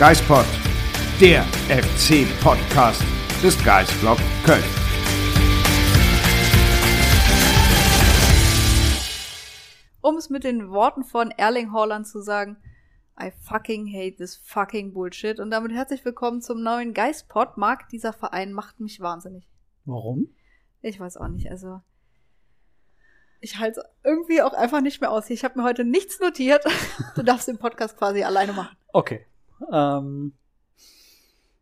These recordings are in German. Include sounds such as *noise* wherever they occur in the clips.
Geispod, der FC-Podcast des Geistblog Köln. Um es mit den Worten von Erling Haaland zu sagen, I fucking hate this fucking Bullshit. Und damit herzlich willkommen zum neuen Geistpod. Marc, dieser Verein macht mich wahnsinnig. Warum? Ich weiß auch nicht, also. Ich halte es irgendwie auch einfach nicht mehr aus. Ich habe mir heute nichts notiert. *laughs* Du darfst den Podcast quasi alleine machen. Okay. Ähm,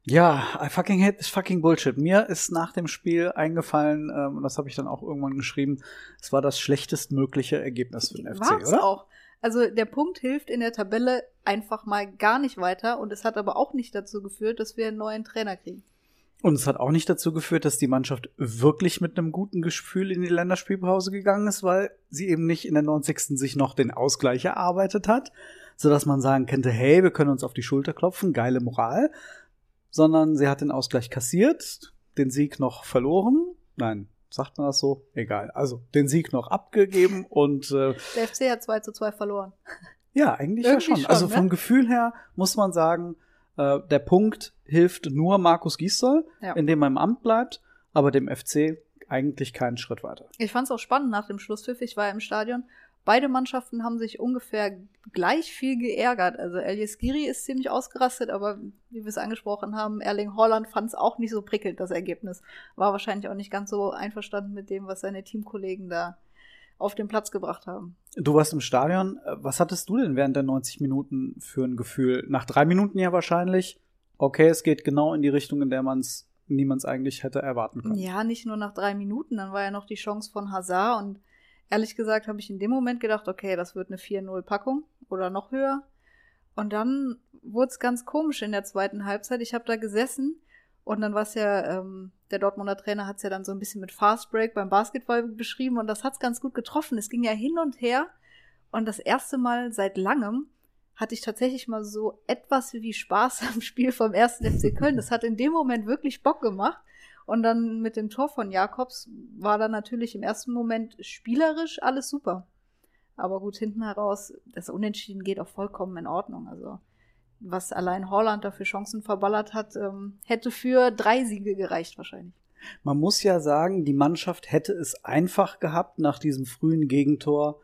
ja, I fucking hate this fucking Bullshit. Mir ist nach dem Spiel eingefallen, ähm, und das habe ich dann auch irgendwann geschrieben, es war das schlechtestmögliche Ergebnis für den FC, War's oder? auch. Also der Punkt hilft in der Tabelle einfach mal gar nicht weiter und es hat aber auch nicht dazu geführt, dass wir einen neuen Trainer kriegen. Und es hat auch nicht dazu geführt, dass die Mannschaft wirklich mit einem guten Gefühl in die Länderspielpause gegangen ist, weil sie eben nicht in der 90. sich noch den Ausgleich erarbeitet hat, sodass man sagen könnte, hey, wir können uns auf die Schulter klopfen, geile Moral, sondern sie hat den Ausgleich kassiert, den Sieg noch verloren, nein, sagt man das so? Egal. Also den Sieg noch abgegeben und äh, Der FC hat 2 zu 2 verloren. ja, eigentlich ja schon. schon, Also ne? vom Gefühl her muss man sagen, äh, der Punkt hilft nur Markus Gisdol, Ja. indem er im Amt bleibt, aber dem FC eigentlich keinen Schritt weiter. Ich fand es auch spannend nach dem Schlusspfiff. Ich war im Stadion. Beide Mannschaften haben sich ungefähr gleich viel geärgert. Also Elias Giri ist ziemlich ausgerastet, aber wie wir es angesprochen haben, Erling Haaland fand es auch nicht so prickelnd, das Ergebnis. War wahrscheinlich auch nicht ganz so einverstanden mit dem, was seine Teamkollegen da auf den Platz gebracht haben. Du warst im Stadion. Was hattest du denn während der 90 Minuten für ein Gefühl? Nach drei Minuten ja wahrscheinlich. Okay, es geht genau in die Richtung, in der man es niemals eigentlich hätte erwarten können. Ja, nicht nur nach drei Minuten, dann war ja noch die Chance von Hazard und ehrlich gesagt habe ich in dem Moment gedacht, okay, das wird eine 4-0-Packung oder noch höher. Und dann wurde es ganz komisch in der zweiten Halbzeit. Ich habe da gesessen und dann war es ja, ähm, der Dortmunder Trainer hat es ja dann so ein bisschen mit Fast Break beim Basketball beschrieben und das hat es ganz gut getroffen. Es ging ja hin und her und das erste Mal seit langem hatte ich tatsächlich mal so etwas wie Spaß am Spiel vom ersten FC Köln. Das hat in dem Moment wirklich Bock gemacht. Und dann mit dem Tor von Jakobs war dann natürlich im ersten Moment spielerisch alles super. Aber gut, hinten heraus, das Unentschieden geht auch vollkommen in Ordnung. Also, was allein Holland dafür Chancen verballert hat, ähm, hätte für drei Siege gereicht wahrscheinlich. Man muss ja sagen, die Mannschaft hätte es einfach gehabt nach diesem frühen Gegentor,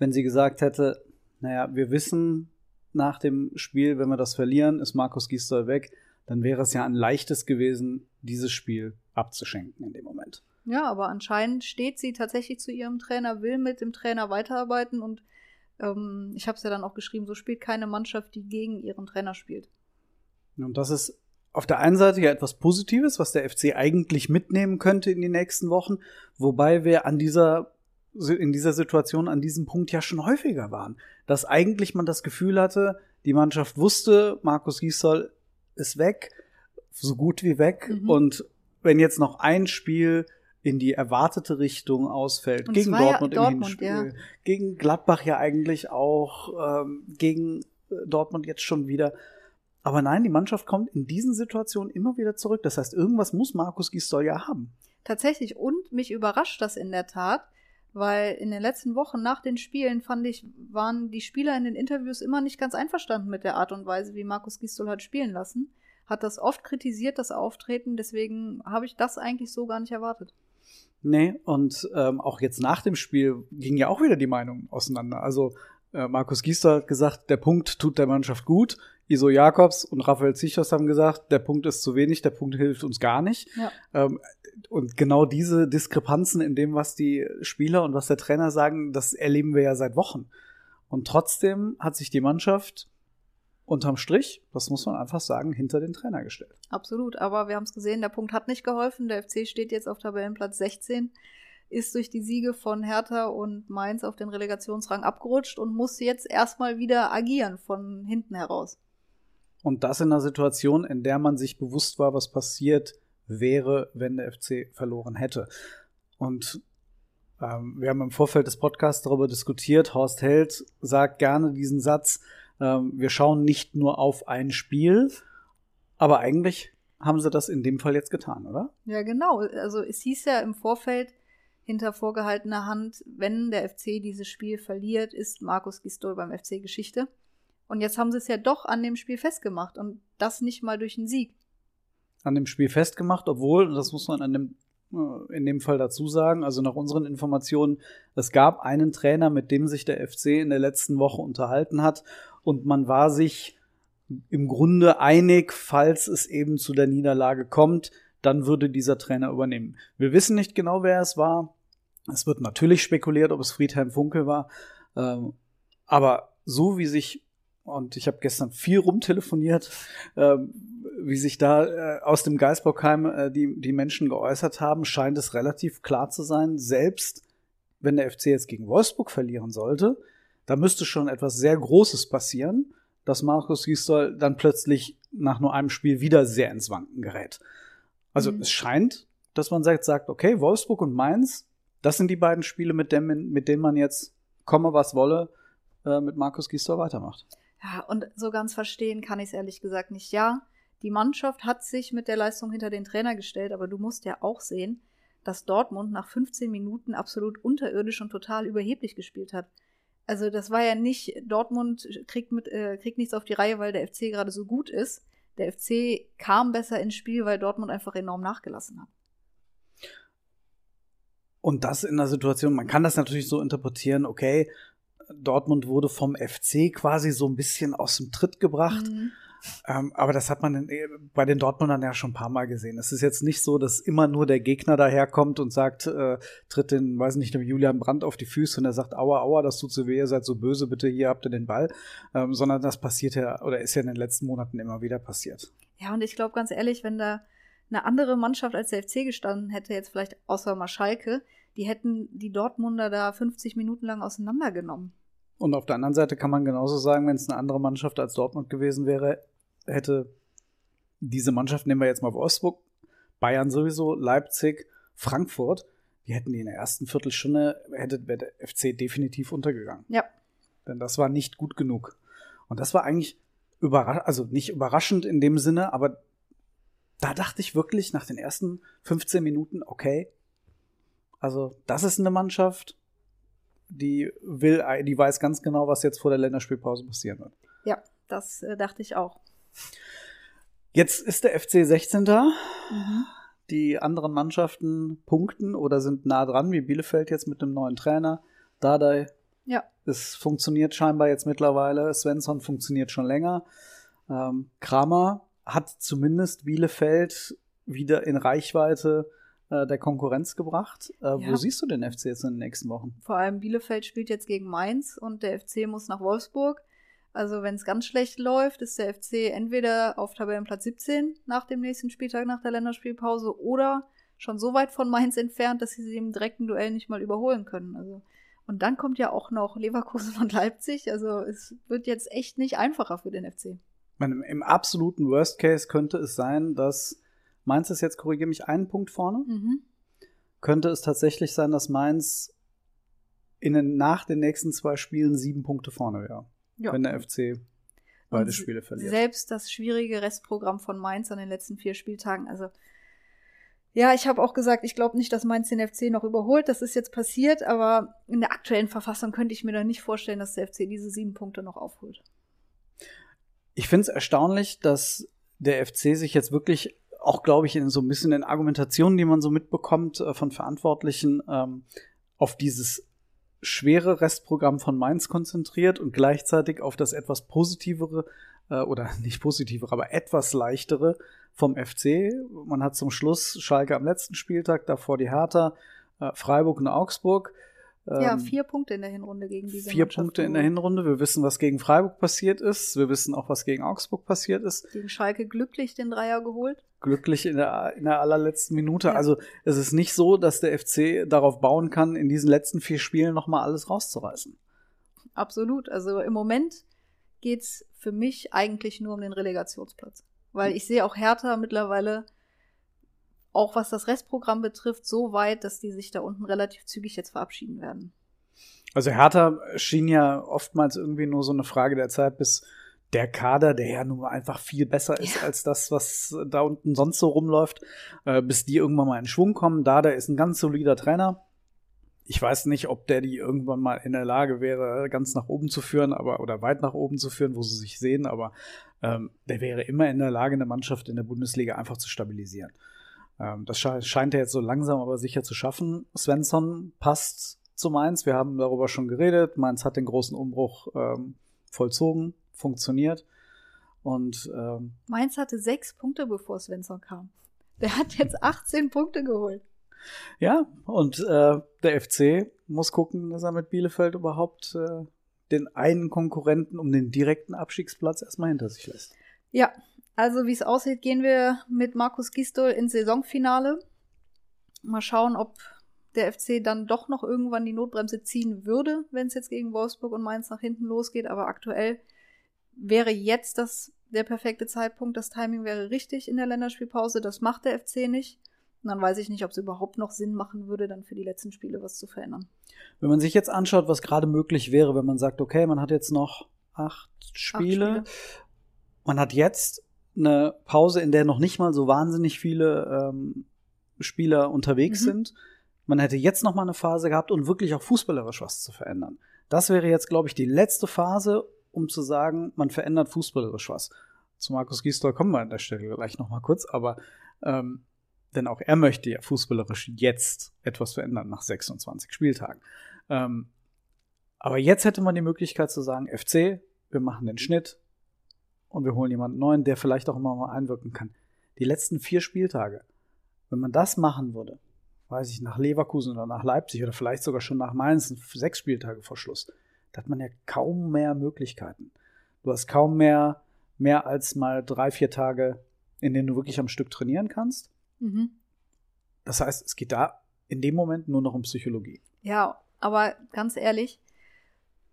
wenn sie gesagt hätte, naja, wir wissen nach dem Spiel, wenn wir das verlieren, ist Markus Gisdol weg, dann wäre es ja ein leichtes gewesen, dieses Spiel abzuschenken in dem Moment. Ja, aber anscheinend steht sie tatsächlich zu ihrem Trainer, will mit dem Trainer weiterarbeiten und ähm, ich habe es ja dann auch geschrieben, so spielt keine Mannschaft, die gegen ihren Trainer spielt. Und das ist auf der einen Seite ja etwas Positives, was der FC eigentlich mitnehmen könnte in die nächsten Wochen, wobei wir an dieser in dieser Situation an diesem Punkt ja schon häufiger waren, dass eigentlich man das Gefühl hatte, die Mannschaft wusste, Markus Gisdol ist weg, so gut wie weg Mhm. und wenn jetzt noch ein Spiel in die erwartete Richtung ausfällt, Und gegen war ja Dortmund, Dortmund, im Hinspiel, ja. gegen Gladbach ja eigentlich auch, ähm, gegen äh, Dortmund jetzt schon wieder. Aber nein, die Mannschaft kommt in diesen Situationen immer wieder zurück. Das heißt, irgendwas muss Markus Gisdol ja haben. Tatsächlich und mich überrascht das in der Tat, weil in den letzten Wochen nach den Spielen fand ich, waren die Spieler in den Interviews immer nicht ganz einverstanden mit der Art und Weise, wie Markus Gisdol hat spielen lassen. Hat das oft kritisiert, das Auftreten, deswegen habe ich das eigentlich so gar nicht erwartet. Nee, und ähm, auch jetzt nach dem Spiel gingen ja auch wieder die Meinungen auseinander. Also äh, Markus Giester hat gesagt, der Punkt tut der Mannschaft gut. Iso Jakobs und Raphael Zichos haben gesagt, der Punkt ist zu wenig, der Punkt hilft uns gar nicht. Ja. Ähm, und genau diese Diskrepanzen in dem, was die Spieler und was der Trainer sagen, das erleben wir ja seit Wochen. Und trotzdem hat sich die Mannschaft unterm Strich, das muss man einfach sagen, hinter den Trainer gestellt. Absolut, aber wir haben es gesehen, der Punkt hat nicht geholfen. Der FC steht jetzt auf Tabellenplatz 16. ist durch die Siege von Hertha und Mainz auf den Relegationsrang abgerutscht und muss jetzt erstmal wieder agieren von hinten heraus. Und das in einer Situation, in der man sich bewusst war, was passiert wäre, wenn der FC verloren hätte. Und ähm, wir haben im Vorfeld des Podcasts darüber diskutiert. Horst Held sagt gerne diesen Satz, ähm, wir schauen nicht nur auf ein Spiel, aber eigentlich haben sie das in dem Fall jetzt getan, oder? Ja, genau. Also es hieß ja im Vorfeld hinter vorgehaltener Hand, wenn der FC dieses Spiel verliert, ist Markus Gistol beim FC Geschichte. Und jetzt haben sie es ja doch an dem Spiel festgemacht und das nicht mal durch einen Sieg. An dem Spiel festgemacht, obwohl, das muss man an dem, äh, in dem Fall dazu sagen, also nach unseren Informationen, es gab einen Trainer, mit dem sich der FC in der letzten Woche unterhalten hat und man war sich im Grunde einig, falls es eben zu der Niederlage kommt, dann würde dieser Trainer übernehmen. Wir wissen nicht genau, wer es war. Es wird natürlich spekuliert, ob es Friedhelm Funkel war. Ähm, aber so wie sich und ich habe gestern viel rumtelefoniert, äh, wie sich da äh, aus dem Geisbockheim äh, die Menschen geäußert haben, scheint es relativ klar zu sein, selbst wenn der FC jetzt gegen Wolfsburg verlieren sollte, da müsste schon etwas sehr Großes passieren, dass Markus Gisdol dann plötzlich nach nur einem Spiel wieder sehr ins Wanken gerät. Also mhm. es scheint, dass man sagt, sagt, okay, Wolfsburg und Mainz, das sind die beiden Spiele, mit, dem, mit denen man jetzt komme, was wolle, äh, mit Markus Gisdol weitermacht. Ja, und so ganz verstehen kann ich es ehrlich gesagt nicht. Ja, die Mannschaft hat sich mit der Leistung hinter den Trainer gestellt, aber du musst ja auch sehen, dass Dortmund nach 15 Minuten absolut unterirdisch und total überheblich gespielt hat. Also das war ja nicht, Dortmund kriegt, mit, äh, kriegt nichts auf die Reihe, weil der FC gerade so gut ist. Der FC kam besser ins Spiel, weil Dortmund einfach enorm nachgelassen hat. Und das in der Situation, man kann das natürlich so interpretieren, okay, Dortmund wurde vom FC quasi so ein bisschen aus dem Tritt gebracht. Mhm. Ähm, aber das hat man in, bei den Dortmundern ja schon ein paar Mal gesehen. Es ist jetzt nicht so, dass immer nur der Gegner daherkommt und sagt, äh, tritt den, weiß nicht, dem Julian Brandt auf die Füße und er sagt, aua, aua, das tut so weh, ihr seid so böse, bitte hier habt ihr den Ball. Ähm, sondern das passiert ja, oder ist ja in den letzten Monaten immer wieder passiert. Ja, und ich glaube ganz ehrlich, wenn da eine andere Mannschaft als der FC gestanden hätte, jetzt vielleicht außer mal Schalke, die hätten die Dortmunder da 50 Minuten lang auseinandergenommen. Und auf der anderen Seite kann man genauso sagen, wenn es eine andere Mannschaft als Dortmund gewesen wäre, hätte diese Mannschaft, nehmen wir jetzt mal Wolfsburg, Bayern sowieso, Leipzig, Frankfurt, die hätten die in der ersten Viertelstunde, hätte der FC definitiv untergegangen. Ja. Denn das war nicht gut genug. Und das war eigentlich überraschend, also nicht überraschend in dem Sinne, aber da dachte ich wirklich nach den ersten 15 Minuten, okay, also das ist eine Mannschaft, die will, die weiß ganz genau, was jetzt vor der Länderspielpause passieren wird. Ja, das äh, dachte ich auch. Jetzt ist der FC 16. Mhm. Die anderen Mannschaften punkten oder sind nah dran, wie Bielefeld jetzt mit einem neuen Trainer. Dardai. Ja. Es funktioniert scheinbar jetzt mittlerweile. Svensson funktioniert schon länger. Ähm, Kramer hat zumindest Bielefeld wieder in Reichweite äh, der Konkurrenz gebracht. Äh, ja. Wo siehst du den FC jetzt in den nächsten Wochen? Vor allem Bielefeld spielt jetzt gegen Mainz und der FC muss nach Wolfsburg. Also wenn es ganz schlecht läuft, ist der FC entweder auf Tabellenplatz 17 nach dem nächsten Spieltag nach der Länderspielpause oder schon so weit von Mainz entfernt, dass sie sie im direkten Duell nicht mal überholen können. Also und dann kommt ja auch noch Leverkusen und Leipzig. Also es wird jetzt echt nicht einfacher für den FC. Meine, Im absoluten Worst Case könnte es sein, dass Mainz ist jetzt, korrigiere mich, einen Punkt vorne. Mhm. Könnte es tatsächlich sein, dass Mainz in den, nach den nächsten zwei Spielen sieben Punkte vorne wäre, ja. wenn der FC beide Und Spiele verliert. Selbst das schwierige Restprogramm von Mainz an den letzten vier Spieltagen, also ja, ich habe auch gesagt, ich glaube nicht, dass Mainz den FC noch überholt. Das ist jetzt passiert, aber in der aktuellen Verfassung könnte ich mir da nicht vorstellen, dass der FC diese sieben Punkte noch aufholt. Ich finde es erstaunlich, dass der FC sich jetzt wirklich auch, glaube ich, in so ein bisschen in Argumentationen, die man so mitbekommt äh, von Verantwortlichen, ähm, auf dieses schwere Restprogramm von Mainz konzentriert und gleichzeitig auf das etwas positivere äh, oder *laughs* nicht positivere, aber etwas leichtere vom FC. Man hat zum Schluss Schalke am letzten Spieltag, davor die Hertha, äh, Freiburg und Augsburg. Ja, Ähm, vier Punkte in der Hinrunde gegen diese Vier Punkte in der geholt. Hinrunde. Wir wissen, was gegen Freiburg passiert ist. Wir wissen auch, was gegen Augsburg passiert ist. Gegen Schalke glücklich den Dreier geholt. Glücklich in der, in der allerletzten Minute. Ja. Also es ist nicht so, dass der FC darauf bauen kann, in diesen letzten vier Spielen nochmal alles rauszureißen. Absolut. Also im Moment geht's für mich eigentlich nur um den Relegationsplatz. Weil ich sehe auch Hertha mittlerweile, auch was das Restprogramm betrifft, so weit, dass die sich da unten relativ zügig jetzt verabschieden werden. Also Hertha schien ja oftmals irgendwie nur so eine Frage der Zeit, bis der Kader, der ja nun einfach viel besser ist Ja. als das, was da unten sonst so rumläuft, äh, bis die irgendwann mal in Schwung kommen. Da, der ist ein ganz solider Trainer. Ich weiß nicht, ob der die irgendwann mal in der Lage wäre, ganz nach oben zu führen, aber oder weit nach oben zu führen, wo sie sich sehen, aber ähm, der wäre immer in der Lage, eine Mannschaft in der Bundesliga einfach zu stabilisieren. Ähm, das sche scheint er jetzt so langsam aber sicher zu schaffen. Svensson passt zu Mainz. Wir haben darüber schon geredet. Mainz hat den großen Umbruch ähm, vollzogen, funktioniert. Und ähm, Mainz hatte sechs Punkte, bevor Svensson kam. Der hat jetzt *laughs* 18 Punkte geholt. ja, und äh, der FC muss gucken, dass er mit Bielefeld überhaupt äh, den einen Konkurrenten um den direkten Abstiegsplatz erstmal hinter sich lässt. Ja, also wie es aussieht, gehen wir mit Markus Gistol ins Saisonfinale. Mal schauen, ob der FC dann doch noch irgendwann die Notbremse ziehen würde, wenn es jetzt gegen Wolfsburg und Mainz nach hinten losgeht. Aber aktuell wäre jetzt das der perfekte Zeitpunkt. Das Timing wäre richtig in der Länderspielpause. Das macht der FC nicht. Und dann weiß ich nicht, ob es überhaupt noch Sinn machen würde, dann für die letzten Spiele was zu verändern. Wenn man sich jetzt anschaut, was gerade möglich wäre, wenn man sagt, okay, man hat jetzt noch acht Spiele, Spiele. man hat jetzt eine Pause, in der noch nicht mal so wahnsinnig viele ähm, Spieler unterwegs Mhm. sind. Man hätte jetzt noch mal eine Phase gehabt und wirklich auch fußballerisch was zu verändern. Das wäre jetzt, glaube ich, die letzte Phase, um zu sagen, man verändert fußballerisch was. Zu Markus Gisdol kommen wir an der Stelle gleich noch mal kurz, aber ähm, denn auch er möchte ja fußballerisch jetzt etwas verändern nach 26 Spieltagen. Ähm, aber jetzt hätte man die Möglichkeit zu sagen, FC, wir machen den Schnitt und wir holen jemanden neuen, der vielleicht auch immer mal einwirken kann. Die letzten vier Spieltage, wenn man das machen würde, weiß ich, nach Leverkusen oder nach Leipzig oder vielleicht sogar schon nach Mainz, sechs Spieltage vor Schluss, da hat man ja kaum mehr Möglichkeiten. Du hast kaum mehr, mehr als mal drei, vier Tage, in denen du wirklich am Stück trainieren kannst. Mhm. Das heißt, es geht da in dem Moment nur noch um Psychologie. Ja, aber ganz ehrlich,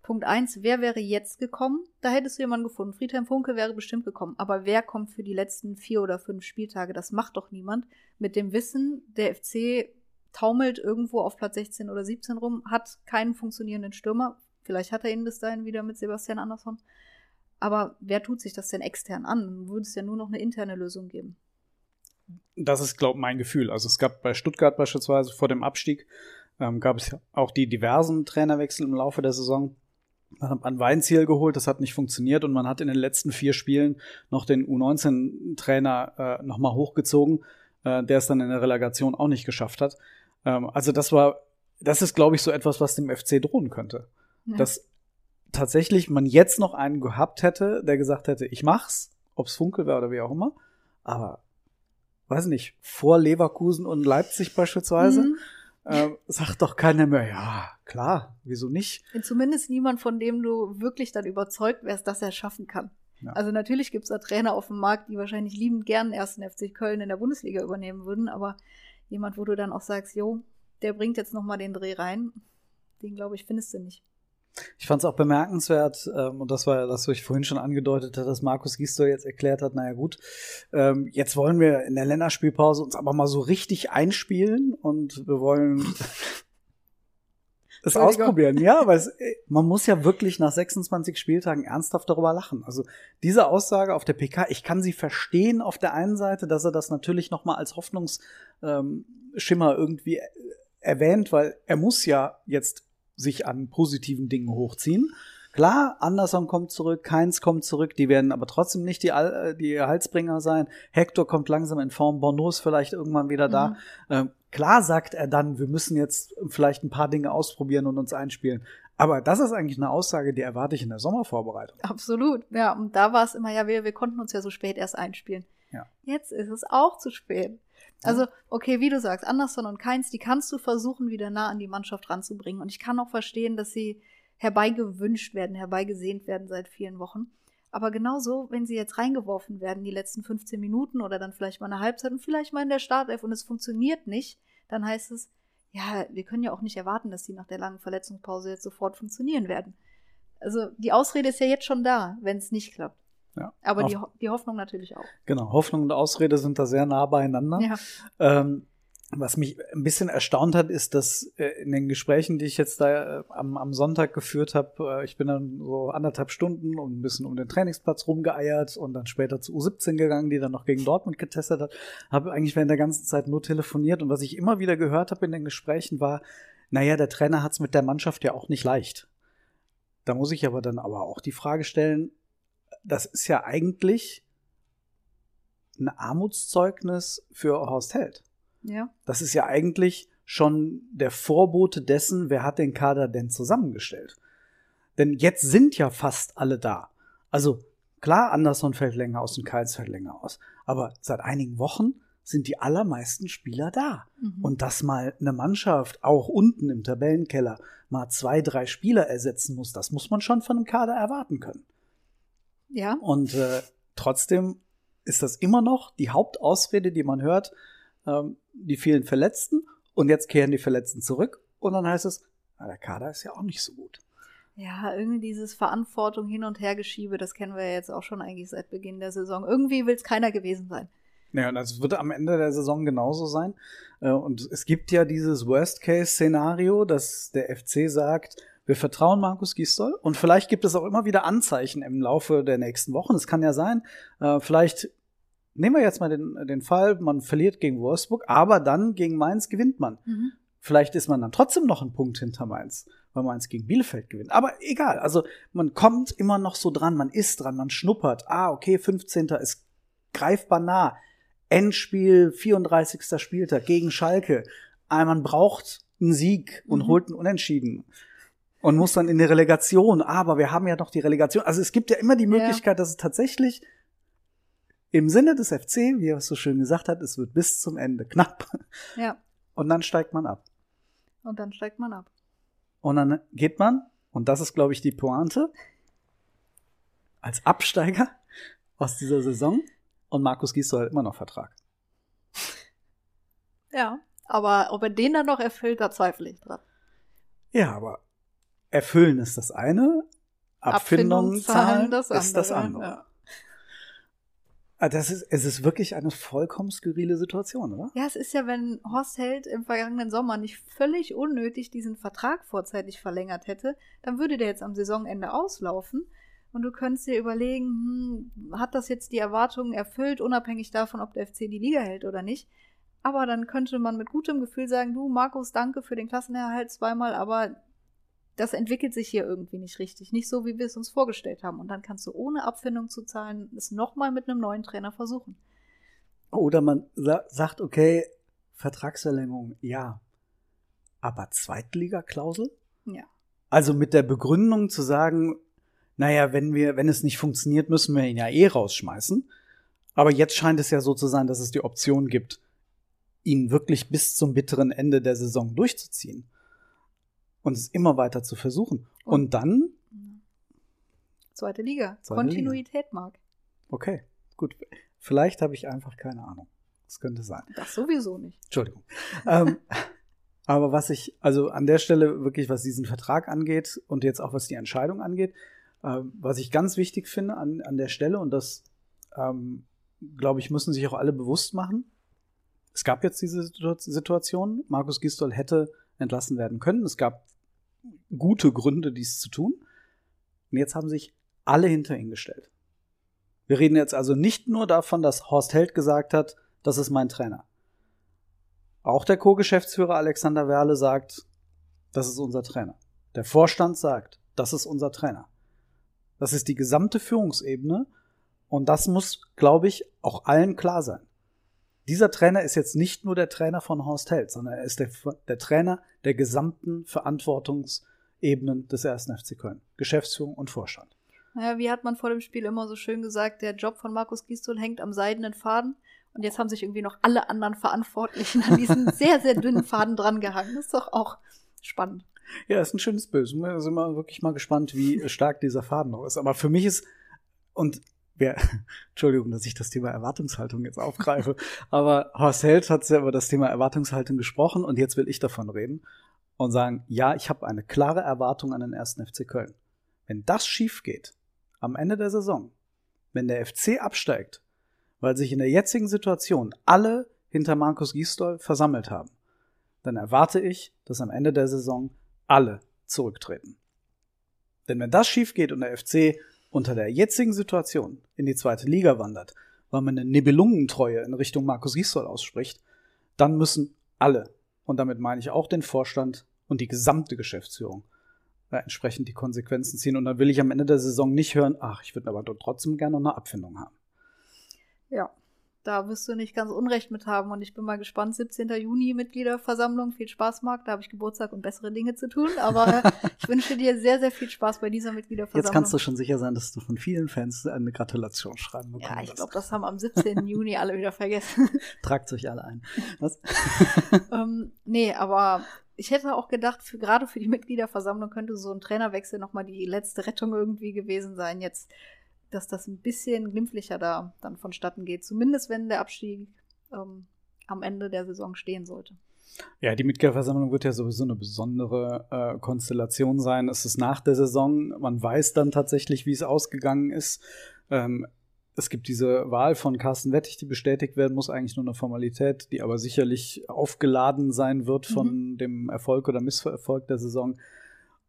Punkt eins: wer wäre jetzt gekommen? Da hättest du jemanden gefunden. Friedhelm Funke wäre bestimmt gekommen. Aber wer kommt für die letzten vier oder fünf Spieltage? Das macht doch niemand. Mit dem Wissen, der FC taumelt irgendwo auf Platz 16 oder 17 rum, hat keinen funktionierenden Stürmer. Vielleicht hat er ihn bis dahin wieder mit Sebastian Andersson. Aber wer tut sich das denn extern an? Würde es ja nur noch eine interne Lösung geben. Das ist, glaube ich, mein Gefühl. Also es gab bei Stuttgart beispielsweise vor dem Abstieg, ähm, gab es auch die diversen Trainerwechsel im Laufe der Saison. Man hat ein Weinziel geholt, das hat nicht funktioniert und man hat in den letzten vier Spielen noch den U19-Trainer äh, nochmal hochgezogen, äh, der es dann in der Relegation auch nicht geschafft hat. Ähm, also das war, das ist, glaube ich, so etwas, was dem FC drohen könnte. Ja. Dass tatsächlich man jetzt noch einen gehabt hätte, der gesagt hätte, ich mach's, ob's Funkel wäre oder wie auch immer, aber weiß nicht, vor Leverkusen und Leipzig beispielsweise, Mhm. Äh, sagt doch keiner mehr, ja, klar, wieso nicht? Zumindest niemand, von dem du wirklich dann überzeugt wärst, dass er es schaffen kann. Ja. Also natürlich gibt es da Trainer auf dem Markt, die wahrscheinlich liebend gern ersten FC Köln in der Bundesliga übernehmen würden, aber jemand, wo du dann auch sagst, jo, der bringt jetzt nochmal den Dreh rein, den glaube ich, findest du nicht. Ich fand es auch bemerkenswert, ähm, und das war ja das, was ich vorhin schon angedeutet hatte, dass Markus Gisdol jetzt erklärt hat, naja gut, ähm, jetzt wollen wir in der Länderspielpause uns aber mal so richtig einspielen und wir wollen *laughs* es ausprobieren. Ja, aber es, äh, man muss ja wirklich nach 26 Spieltagen ernsthaft darüber lachen. Also diese Aussage auf der PK, ich kann sie verstehen auf der einen Seite, dass er das natürlich noch mal als Hoffnungsschimmer ähm, irgendwie äh, erwähnt, weil er muss ja jetzt sich an positiven Dingen hochziehen. Klar, Anderson kommt zurück, Keins kommt zurück, die werden aber trotzdem nicht die, Al- äh, die Halsbringer sein. Hector kommt langsam in Form, Bono ist vielleicht irgendwann wieder da. Mhm. Ähm, klar sagt er dann, wir müssen jetzt vielleicht ein paar Dinge ausprobieren und uns einspielen. Aber das ist eigentlich eine Aussage, die erwarte ich in der Sommervorbereitung. Absolut. Ja, und da war es immer, ja, wir, wir konnten uns ja so spät erst einspielen. Ja. Jetzt ist es auch zu spät. Also, okay, wie du sagst, Anderson und Keins, die kannst du versuchen, wieder nah an die Mannschaft ranzubringen. Und ich kann auch verstehen, dass sie herbeigewünscht werden, herbeigesehnt werden seit vielen Wochen. Aber genauso, wenn sie jetzt reingeworfen werden, die letzten 15 Minuten oder dann vielleicht mal eine Halbzeit und vielleicht mal in der Startelf und es funktioniert nicht, dann heißt es, ja, wir können ja auch nicht erwarten, dass die nach der langen Verletzungspause jetzt sofort funktionieren werden. Also die Ausrede ist ja jetzt schon da, wenn es nicht klappt. Ja. Aber die, die Hoffnung natürlich auch. Genau, Hoffnung und Ausrede sind da sehr nah beieinander. Ja. Ähm, was mich ein bisschen erstaunt hat, ist, dass äh, in den Gesprächen, die ich jetzt da äh, am, am Sonntag geführt habe, äh, ich bin dann so anderthalb Stunden und ein bisschen um den Trainingsplatz rumgeeiert und dann später zu U17 gegangen, die dann noch gegen Dortmund getestet hat, habe eigentlich während der ganzen Zeit nur telefoniert und was ich immer wieder gehört habe in den Gesprächen war, naja, der Trainer hat es mit der Mannschaft ja auch nicht leicht. Da muss ich aber dann aber auch die Frage stellen, das ist ja eigentlich ein Armutszeugnis für Horst Held. Ja. Das ist ja eigentlich schon der Vorbote dessen, wer hat den Kader denn zusammengestellt. Denn jetzt sind ja fast alle da. Also klar, Anderson fällt länger aus und Keins fällt länger aus. Aber seit einigen Wochen sind die allermeisten Spieler da. Mhm. Und dass mal eine Mannschaft auch unten im Tabellenkeller mal zwei, drei Spieler ersetzen muss, das muss man schon von einem Kader erwarten können. Ja. Und äh, trotzdem ist das immer noch die Hauptausrede, die man hört, ähm, die vielen Verletzten und jetzt kehren die Verletzten zurück und dann heißt es, na, der Kader ist ja auch nicht so gut. Ja, irgendwie dieses Verantwortung hin und her geschiebe, das kennen wir ja jetzt auch schon eigentlich seit Beginn der Saison. Irgendwie will es keiner gewesen sein. Ja, und das wird am Ende der Saison genauso sein. Äh, Und es gibt ja dieses Worst-Case-Szenario, dass der FC sagt, wir vertrauen Markus Gisdol und vielleicht gibt es auch immer wieder Anzeichen im Laufe der nächsten Wochen. Es kann ja sein, äh, vielleicht nehmen wir jetzt mal den, den Fall, man verliert gegen Wolfsburg, aber dann gegen Mainz gewinnt man. Mhm. Vielleicht ist man dann trotzdem noch einen Punkt hinter Mainz, weil Mainz gegen Bielefeld gewinnt. Aber egal, also man kommt immer noch so dran, man ist dran, man schnuppert. Ah, okay, 15. ist greifbar nah. Endspiel, 34. Spieltag gegen Schalke. Ah, man braucht einen Sieg und Mhm. holt einen Unentschieden. Und muss dann in die Relegation. Aber wir haben ja noch die Relegation. Also es gibt ja immer die Möglichkeit, dass es tatsächlich im Sinne des FC, wie er es so schön gesagt hat, es wird bis zum Ende knapp. Ja. Und dann steigt man ab. Und dann steigt man ab. Und dann geht man, und das ist, glaube ich, die Pointe, als Absteiger aus dieser Saison. Und Markus Gisdol hat immer noch Vertrag. Ja. Aber ob er den dann noch erfüllt, da zweifle ich dran. Ja, aber erfüllen ist das eine, Abfindungen zahlen das ist das andere, andere. ja. Ah, Das ist, es ist wirklich eine vollkommen skurrile Situation, oder? Ja, es ist ja, wenn Horst Held im vergangenen Sommer nicht völlig unnötig diesen Vertrag vorzeitig verlängert hätte, dann würde der jetzt am Saisonende auslaufen. Und du könntest dir überlegen, hm, hat das jetzt die Erwartungen erfüllt, unabhängig davon, ob der FC die Liga hält oder nicht. Aber dann könnte man mit gutem Gefühl sagen, du Markus, danke für den Klassenerhalt zweimal, aber das entwickelt sich hier irgendwie nicht richtig. Nicht so, wie wir es uns vorgestellt haben. Und dann kannst du ohne Abfindung zu zahlen es nochmal mit einem neuen Trainer versuchen. Oder man sa sagt, okay, Vertragsverlängerung, ja. Aber Zweitliga-Klausel? Ja. Also mit der Begründung zu sagen, naja, wenn wir, wenn es nicht funktioniert, müssen wir ihn ja eh rausschmeißen. Aber jetzt scheint es ja so zu sein, dass es die Option gibt, ihn wirklich bis zum bitteren Ende der Saison durchzuziehen. Und es immer weiter zu versuchen. Und dann, Zweite Liga. Zweite Kontinuität, Marc. okay, gut. Vielleicht habe ich einfach keine Ahnung. Das könnte sein. Das sowieso nicht. Entschuldigung. ähm, *laughs* aber was ich, also an der Stelle wirklich, was diesen Vertrag angeht und jetzt auch was die Entscheidung angeht, ähm, was ich ganz wichtig finde an, an der Stelle und das, ähm, glaube ich, müssen sich auch alle bewusst machen. Es gab jetzt diese Situ- Situation. Markus Gistol hätte entlassen werden können. Es gab gute Gründe, dies zu tun. Und jetzt haben sich alle hinter ihn gestellt. Wir reden jetzt also nicht nur davon, dass Horst Held gesagt hat, das ist mein Trainer. Auch der Co-Geschäftsführer Alexander Werle sagt, das ist unser Trainer. Der Vorstand sagt, das ist unser Trainer. Das ist die gesamte Führungsebene und das muss, glaube ich, auch allen klar sein. Dieser Trainer ist jetzt nicht nur der Trainer von Horst Held, sondern er ist der, der Trainer der gesamten Verantwortungsebenen des 1. FC Köln. Geschäftsführung und Vorstand. Naja, wie hat man vor dem Spiel immer so schön gesagt, der Job von Markus Gistol hängt am seidenen Faden. Und jetzt haben sich irgendwie noch alle anderen Verantwortlichen an diesen *laughs* sehr, sehr dünnen Faden drangehangen. Das ist doch auch spannend. Ja, ist ein schönes Bild. Wir sind mal wirklich mal gespannt, wie stark dieser Faden noch ist. Aber für mich ist, und wer, *laughs* Entschuldigung, dass ich das Thema Erwartungshaltung jetzt aufgreife, aber Horst Held hat ja über das Thema Erwartungshaltung gesprochen und jetzt will ich davon reden und sagen, ja, ich habe eine klare Erwartung an den ersten FC Köln. Wenn das schief geht, am Ende der Saison, wenn der FC absteigt, weil sich in der jetzigen Situation alle hinter Markus Gisdol versammelt haben, dann erwarte ich, dass am Ende der Saison alle zurücktreten. Denn wenn das schief geht und der FC unter der jetzigen Situation in die zweite Liga wandert, weil man eine Nibelungentreue in Richtung Markus Gisdol ausspricht, dann müssen alle, und damit meine ich auch den Vorstand und die gesamte Geschäftsführung, äh, entsprechend die Konsequenzen ziehen. Und dann will ich am Ende der Saison nicht hören, ach, ich würde aber trotzdem gerne noch eine Abfindung haben. Ja, da wirst du nicht ganz Unrecht mit haben. Und ich bin mal gespannt. 17. Juni Mitgliederversammlung. Viel Spaß, Marc. Da habe ich Geburtstag und bessere Dinge zu tun. Aber *laughs* ich wünsche dir sehr, sehr viel Spaß bei dieser Mitgliederversammlung. Jetzt kannst du schon sicher sein, dass du von vielen Fans eine Gratulation schreiben bekommst. Ja, ich glaube, das haben am 17. *laughs* Juni alle wieder vergessen. Tragt euch alle ein. Was? *laughs* ähm, nee, aber ich hätte auch gedacht, für, gerade für die Mitgliederversammlung könnte so ein Trainerwechsel nochmal die letzte Rettung irgendwie gewesen sein. Jetzt dass das ein bisschen glimpflicher da dann vonstatten geht. Zumindest wenn der Abstieg ähm, am Ende der Saison stehen sollte. Ja, die Mitgliederversammlung wird ja sowieso eine besondere äh, Konstellation sein. Es ist nach der Saison, man weiß dann tatsächlich, wie es ausgegangen ist. Ähm, es gibt diese Wahl von Carsten Wettig, die bestätigt werden muss, eigentlich nur eine Formalität, die aber sicherlich aufgeladen sein wird von mhm. dem Erfolg oder Misserfolg der Saison.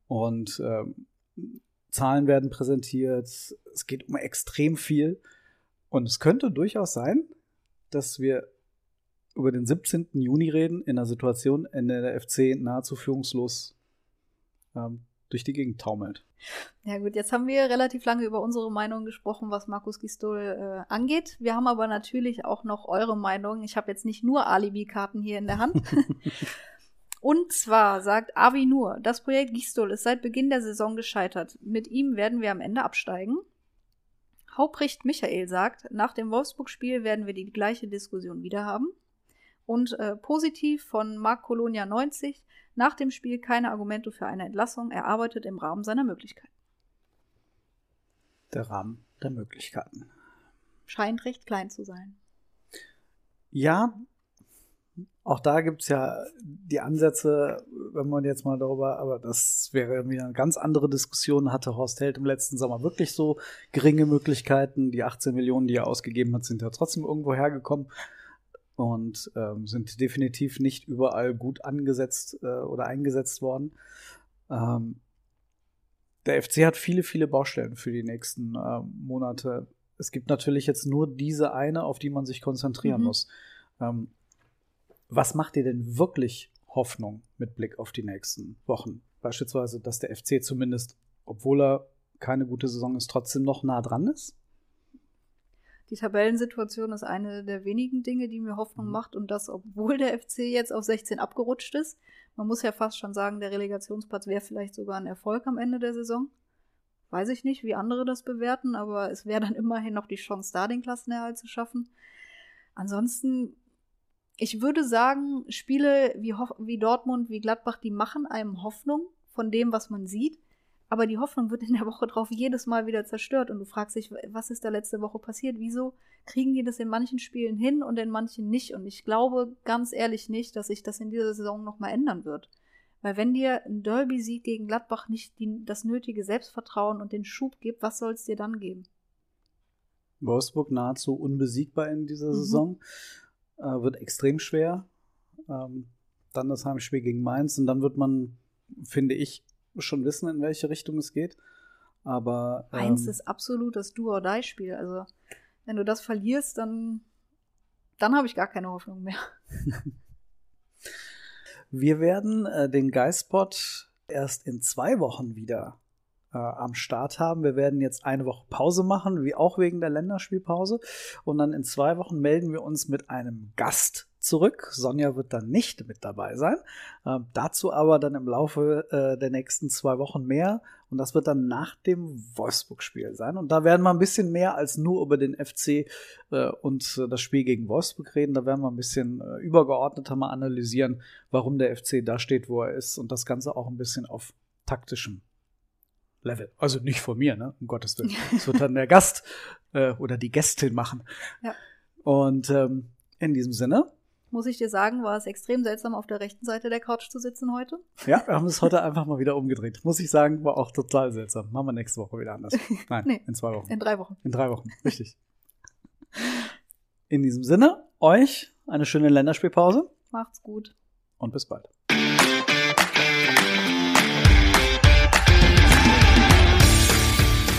Und ähm, Zahlen werden präsentiert, es geht um extrem viel. Und es könnte durchaus sein, dass wir über den 17. Juni reden, in einer Situation, in der der FC nahezu führungslos ähm, durch die Gegend taumelt. Ja gut, jetzt haben wir relativ lange über unsere Meinung gesprochen, was Markus Gistol äh, angeht. Wir haben aber natürlich auch noch eure Meinung. Ich habe jetzt nicht nur Alibi-Karten hier in der Hand. *laughs* Und zwar sagt Avi nur, das Projekt Gistol ist seit Beginn der Saison gescheitert. Mit ihm werden wir am Ende absteigen. Hauptricht Michael sagt, nach dem Wolfsburg-Spiel werden wir die gleiche Diskussion wieder haben. Und äh, positiv von Marc Colonia 90, nach dem Spiel keine Argumente für eine Entlassung, er arbeitet im Rahmen seiner Möglichkeiten. Der Rahmen der Möglichkeiten. Scheint recht klein zu sein. Ja, auch da gibt's ja die Ansätze, wenn man jetzt mal darüber, aber das wäre wieder eine ganz andere Diskussion. Hatte Horst Held im letzten Sommer wirklich so geringe Möglichkeiten? Die 18 Millionen, die er ausgegeben hat, sind ja trotzdem irgendwo hergekommen und ähm, sind definitiv nicht überall gut angesetzt äh, oder eingesetzt worden. Ähm, der FC hat viele, viele Baustellen für die nächsten äh, Monate. Es gibt natürlich jetzt nur diese eine, auf die man sich konzentrieren mhm. muss. Ähm, was macht dir denn wirklich Hoffnung mit Blick auf die nächsten Wochen? Beispielsweise, dass der FC zumindest, obwohl er keine gute Saison ist, trotzdem noch nah dran ist? Die Tabellensituation ist eine der wenigen Dinge, die mir Hoffnung mhm. macht und das, obwohl der FC jetzt auf 16 abgerutscht ist. Man muss ja fast schon sagen, der Relegationsplatz wäre vielleicht sogar ein Erfolg am Ende der Saison. Weiß ich nicht, wie andere das bewerten, aber es wäre dann *laughs* immerhin noch die Chance da, den Klassenerhalt zu schaffen. Ansonsten ich würde sagen, Spiele wie, wie Dortmund, wie Gladbach, die machen einem Hoffnung von dem, was man sieht. Aber die Hoffnung wird in der Woche drauf jedes Mal wieder zerstört und du fragst dich, was ist da letzte Woche passiert? Wieso kriegen die das in manchen Spielen hin und in manchen nicht? Und ich glaube ganz ehrlich nicht, dass sich das in dieser Saison nochmal ändern wird. Weil wenn dir ein Derby-Sieg gegen Gladbach nicht die, das nötige Selbstvertrauen und den Schub gibt, was soll es dir dann geben? Wolfsburg nahezu unbesiegbar in dieser mhm. Saison äh, wird extrem schwer. Ähm, dann das Heimspiel gegen Mainz und dann wird man, finde ich, schon wissen, in welche Richtung es geht. Aber ähm, Mainz ist absolut das Do-or-Die-Spiel. Also wenn du das verlierst, dann, dann habe ich gar keine Hoffnung mehr. *laughs* Wir werden äh, den Geistpot erst in zwei Wochen wieder äh, am Start haben. Wir werden jetzt eine Woche Pause machen, wie auch wegen der Länderspielpause. Und dann in zwei Wochen melden wir uns mit einem Gast zurück. Sonja wird dann nicht mit dabei sein. Ähm, dazu aber dann im Laufe äh, der nächsten zwei Wochen mehr. Und das wird dann nach dem Wolfsburg-Spiel sein. Und da werden wir ein bisschen mehr als nur über den FC äh, und äh, das Spiel gegen Wolfsburg reden. Da werden wir ein bisschen äh, übergeordneter mal analysieren, warum der FC da steht, wo er ist. Und das Ganze auch ein bisschen auf taktischem Level. Also nicht von mir, ne? Um Gottes Willen. *laughs* Das wird dann der Gast äh, oder die Gästin machen. Ja. Und ähm, in diesem Sinne. Muss ich dir sagen, war es extrem seltsam, auf der rechten Seite der Couch zu sitzen heute. Ja, wir haben es heute *laughs* einfach mal wieder umgedreht. Muss ich sagen, war auch total seltsam. Machen wir nächste Woche wieder anders. Nein, *laughs* Nee. in zwei Wochen. In drei Wochen. In drei Wochen, richtig. In diesem Sinne, euch eine schöne Länderspielpause Macht's gut. und bis bald.